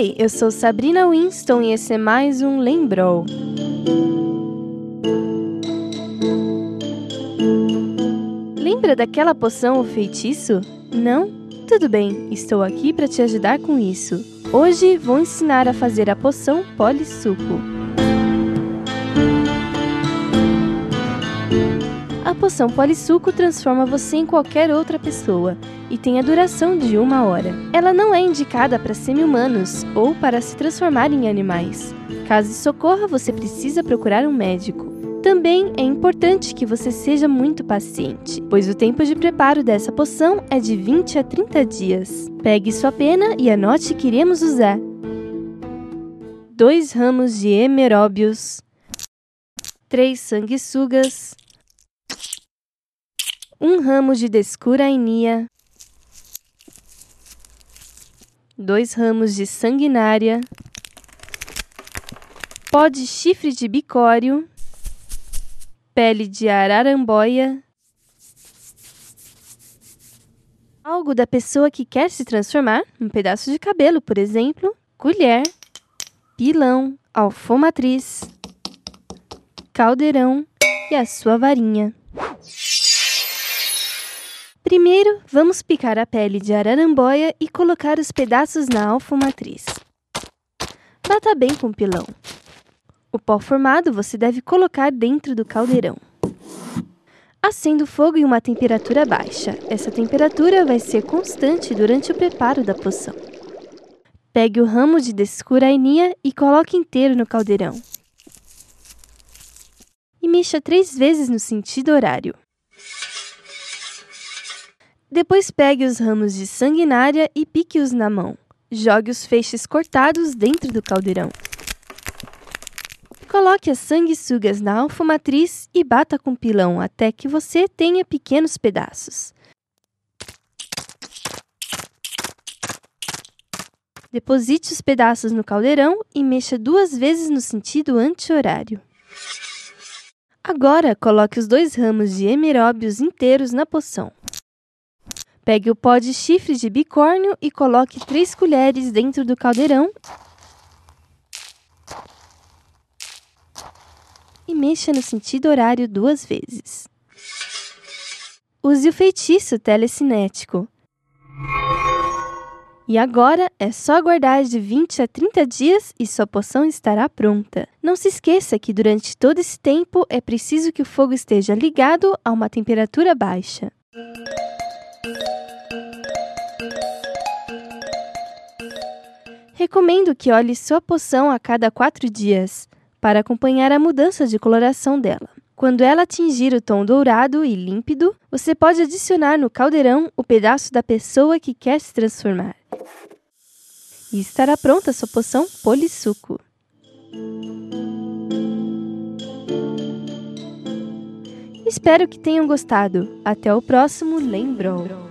Oi, eu sou Sabrina Winston e esse é mais um Lembrou. Lembra daquela poção ou feitiço? Não? Tudo bem, estou aqui para te ajudar com isso. Hoje vou ensinar a fazer a poção Polissuco. A poção Polissuco transforma você em qualquer outra pessoa e tem a duração de uma hora. Ela não é indicada para semi-humanos ou para se transformar em animais. Caso isso ocorra, você precisa procurar um médico. Também é importante que você seja muito paciente, pois o tempo de preparo dessa poção é de 20 a 30 dias. Pegue sua pena e anote que iremos usar. 2 ramos de emeróbios, 3 sanguessugas, 1 ramo de descurainia, 2 ramos de sanguinária, pó de chifre de bicório, pele de araramboia, algo da pessoa que quer se transformar, um pedaço de cabelo, por exemplo, colher, pilão, alfomatriz, caldeirão. E a sua varinha. Primeiro, vamos picar a pele de araramboia e colocar os pedaços na alfomatriz. Bata bem com o pilão. O pó formado você deve colocar dentro do caldeirão. Acenda o fogo em uma temperatura baixa. Essa temperatura vai ser constante durante o preparo da poção. Pegue o ramo de descurainia e coloque inteiro no caldeirão. E mexa três vezes no sentido horário. Depois pegue os ramos de sanguinária e pique-os na mão. Jogue os feixes cortados dentro do caldeirão. Coloque as sanguessugas na alfomatriz e bata com pilão até que você tenha pequenos pedaços. Deposite os pedaços no caldeirão e mexa duas vezes no sentido anti-horário. Agora, coloque os dois ramos de emeróbios inteiros na poção. Pegue o pó de chifre de bicórnio e coloque 3 colheres dentro do caldeirão e mexa no sentido horário duas vezes. Use o feitiço telecinético. E agora é só aguardar de 20 a 30 dias e sua poção estará pronta. Não se esqueça que durante todo esse tempo é preciso que o fogo esteja ligado a uma temperatura baixa. Recomendo que olhe sua poção a cada 4 dias, para acompanhar a mudança de coloração dela. Quando ela atingir o tom dourado e límpido, você pode adicionar no caldeirão o pedaço da pessoa que quer se transformar. E estará pronta sua poção polissuco. Espero que tenham gostado. Até o próximo Lembrou!